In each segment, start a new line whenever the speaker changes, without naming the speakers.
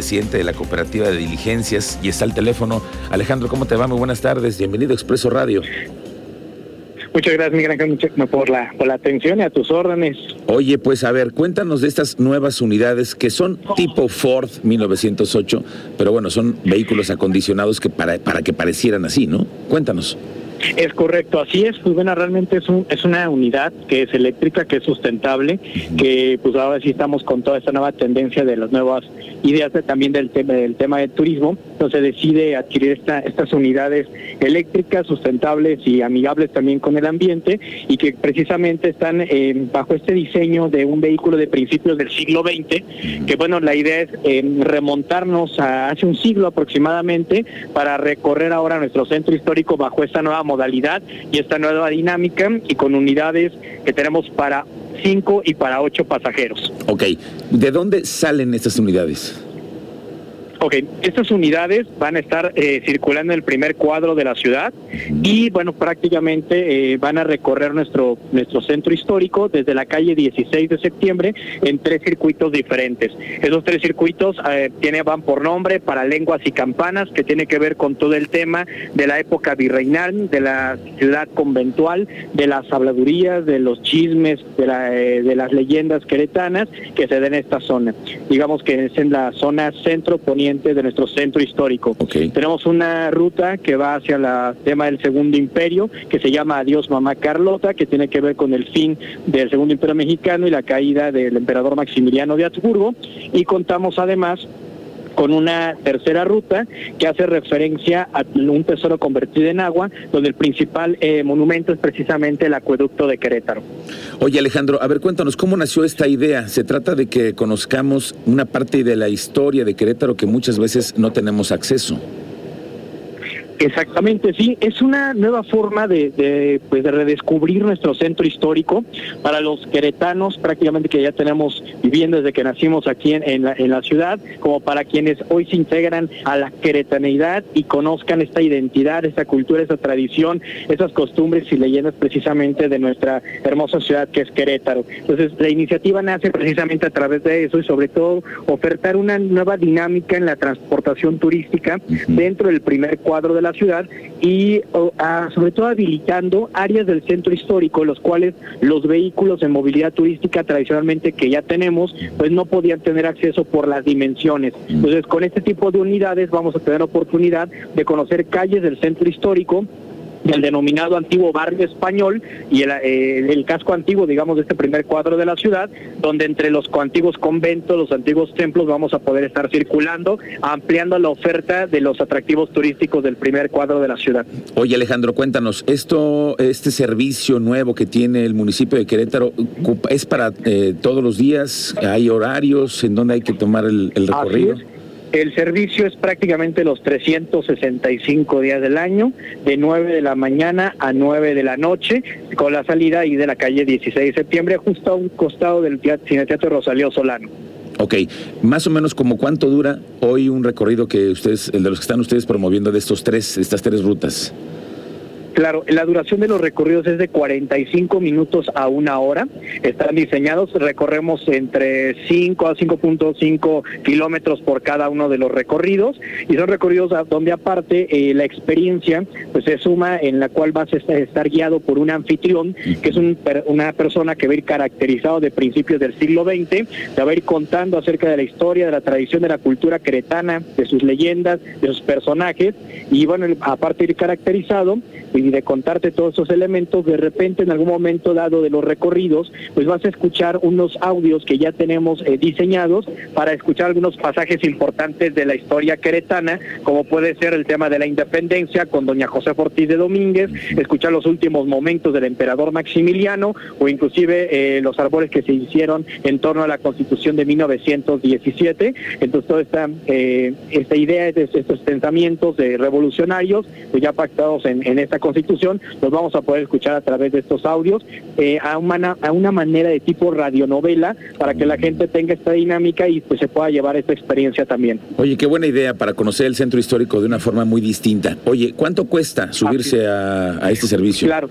presidente de la cooperativa de diligencias y está al teléfono. Alejandro, ¿cómo te va? Muy buenas tardes. Bienvenido a Expreso Radio.
Muchas gracias, Miguel Ángel, por la, por la atención y a tus órdenes.
Oye, pues a ver, cuéntanos de estas nuevas unidades que son tipo Ford 1908, pero bueno, son vehículos acondicionados que para, para que parecieran así, ¿no? Cuéntanos.
Es correcto, así es. Pues bueno, realmente es, un, es una unidad que es eléctrica, que es sustentable, que pues ahora sí estamos con toda esta nueva tendencia de las nuevas ideas también del tema del tema del turismo. Entonces decide adquirir esta, estas unidades eléctricas, sustentables y amigables también con el ambiente y que precisamente están eh, bajo este diseño de un vehículo de principios del siglo XX, que bueno, la idea es eh, remontarnos a hace un siglo aproximadamente para recorrer ahora nuestro centro histórico bajo esta nueva modalidad y esta nueva dinámica y con unidades que tenemos para cinco y para ocho pasajeros.
Ok, ¿de dónde salen estas unidades?
Ok, estas unidades van a estar eh, circulando en el primer cuadro de la ciudad y bueno, prácticamente eh, van a recorrer nuestro, nuestro centro histórico desde la calle 16 de septiembre en tres circuitos diferentes. Esos tres circuitos eh, tiene, van por nombre para lenguas y campanas, que tiene que ver con todo el tema de la época virreinal, de la ciudad conventual, de las habladurías, de los chismes, de, la, de las leyendas queretanas que se den en esta zona. Digamos que es en la zona centro poniente de nuestro centro histórico. Tenemos una ruta que va hacia el tema del Segundo Imperio, que se llama Adiós Mamá Carlota, que tiene que ver con el fin del Segundo Imperio Mexicano y la caída del emperador Maximiliano de Habsburgo. Y contamos además con una tercera ruta que hace referencia a un tesoro convertido en agua, donde el principal eh, monumento es precisamente el acueducto de Querétaro.
Oye Alejandro, a ver cuéntanos, ¿cómo nació esta idea? Se trata de que conozcamos una parte de la historia de Querétaro que muchas veces no tenemos acceso.
Exactamente, sí, es una nueva forma de, pues de redescubrir nuestro centro histórico. Para los queretanos, prácticamente que ya tenemos viviendo desde que nacimos aquí en, la, en la ciudad, como para quienes hoy se integran a la queretaneidad y conozcan esta identidad, esta cultura, esta tradición, esas costumbres y leyendas precisamente de nuestra hermosa ciudad que es Querétaro. Entonces, la iniciativa nace precisamente a través de eso y sobre todo ofertar una nueva dinámica en la transportación turística dentro del primer cuadro de la ciudad y sobre todo habilitando áreas del centro histórico, los cuales los vehículos en movilidad turística tradicionalmente que ya tenemos, pues no podían tener acceso por las dimensiones. Entonces, con este tipo de unidades vamos a tener oportunidad de conocer calles del centro histórico del denominado antiguo barrio español y eh, el, casco antiguo, digamos, de este primer cuadro de la ciudad, donde entre los antiguos conventos, los antiguos templos, vamos a poder estar circulando, ampliando la oferta de los atractivos turísticos del primer cuadro de la ciudad.
Oye, Alejandro, cuéntanos, esto, este servicio nuevo que tiene el municipio de Querétaro, ¿es para eh, todos los días? ¿Hay horarios en donde hay que tomar el, el recorrido?
El servicio es prácticamente los 365 días del año, de 9 de la mañana a 9 de la noche, con la salida ahí de la calle 16 de septiembre, justo a un costado del Cineteatro Rosalío Solano.
Ok, más o menos como cuánto dura hoy un recorrido que ustedes, el de los que están ustedes promoviendo de estos tres, estas tres rutas.
Claro, la duración de los recorridos es de 45 minutos a una hora. Están diseñados, recorremos entre 5 a 5.5 kilómetros por cada uno de los recorridos y son recorridos donde aparte eh, la experiencia pues se suma en la cual vas a estar guiado por un anfitrión que es una persona que va a ir caracterizado de principios del siglo XX, te va a ir contando acerca de la historia, de la tradición, de la cultura cretana, de sus leyendas, de sus personajes y bueno, aparte de ir caracterizado, y de contarte todos esos elementos, de repente en algún momento dado de los recorridos, pues vas a escuchar unos audios que ya tenemos eh, diseñados para escuchar algunos pasajes importantes de la historia queretana, como puede ser el tema de la independencia con doña José Ortiz de Domínguez, escuchar los últimos momentos del emperador Maximiliano o inclusive eh, los árboles que se hicieron en torno a la constitución de 1917. Entonces toda esta, eh, esta idea de estos pensamientos revolucionarios pues ya pactados en, en esta constitución, los vamos a poder escuchar a través de estos audios eh, a, una, a una manera de tipo radionovela para que la gente tenga esta dinámica y pues se pueda llevar esta experiencia también.
Oye, qué buena idea para conocer el centro histórico de una forma muy distinta. Oye, ¿cuánto cuesta subirse a, a este servicio?
Claro.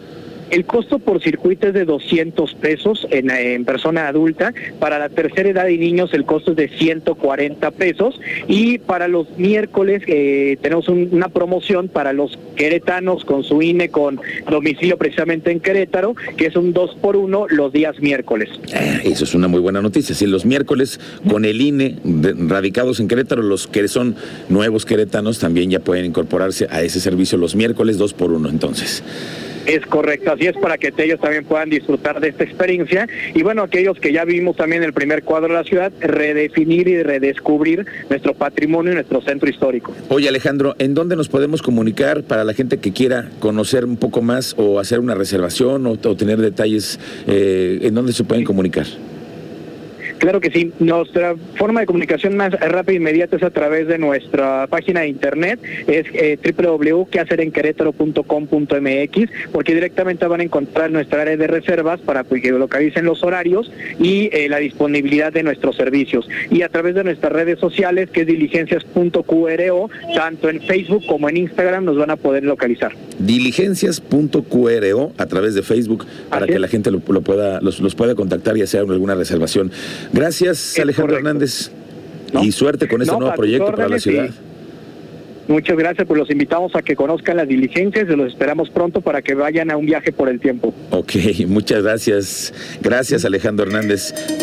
El costo por circuito es de 200 pesos en, persona adulta. Para la tercera edad y niños el costo es de 140 pesos. Y para los miércoles eh, tenemos una promoción para los queretanos con su INE con domicilio precisamente en Querétaro, que es un 2 por 1 los días miércoles.
Ah, eso es una muy buena noticia. Si los miércoles con el INE radicados en Querétaro, los que son nuevos queretanos también ya pueden incorporarse a ese servicio los miércoles 2 por 1 entonces.
Es correcto, así es para que ellos también puedan disfrutar de esta experiencia. Y bueno, aquellos que ya vivimos también el primer cuadro de la ciudad, redefinir y redescubrir nuestro patrimonio y nuestro centro histórico.
Oye Alejandro, ¿en dónde nos podemos comunicar para la gente que quiera conocer un poco más o hacer una reservación o, tener detalles? Eh, ¿En dónde se pueden comunicar?
Claro que sí. Nuestra forma de comunicación más rápida e inmediata es a través de nuestra página de internet, es eh, porque directamente van a encontrar nuestra área de reservas para que localicen los horarios y eh, la disponibilidad de nuestros servicios. Y a través de nuestras redes sociales, que es diligencias.qro, tanto en Facebook como en Instagram, nos van a poder localizar.
Diligencias.qro a través de Facebook para que la gente lo, pueda, los, los pueda contactar y hacer alguna reservación. Gracias, Alejandro Hernández. Y suerte con este nuevo proyecto para la ciudad.
Muchas gracias, pues los invitamos a que conozcan las diligencias y los esperamos pronto para que vayan a un viaje por el tiempo.
Ok, muchas gracias. Gracias, Alejandro Hernández.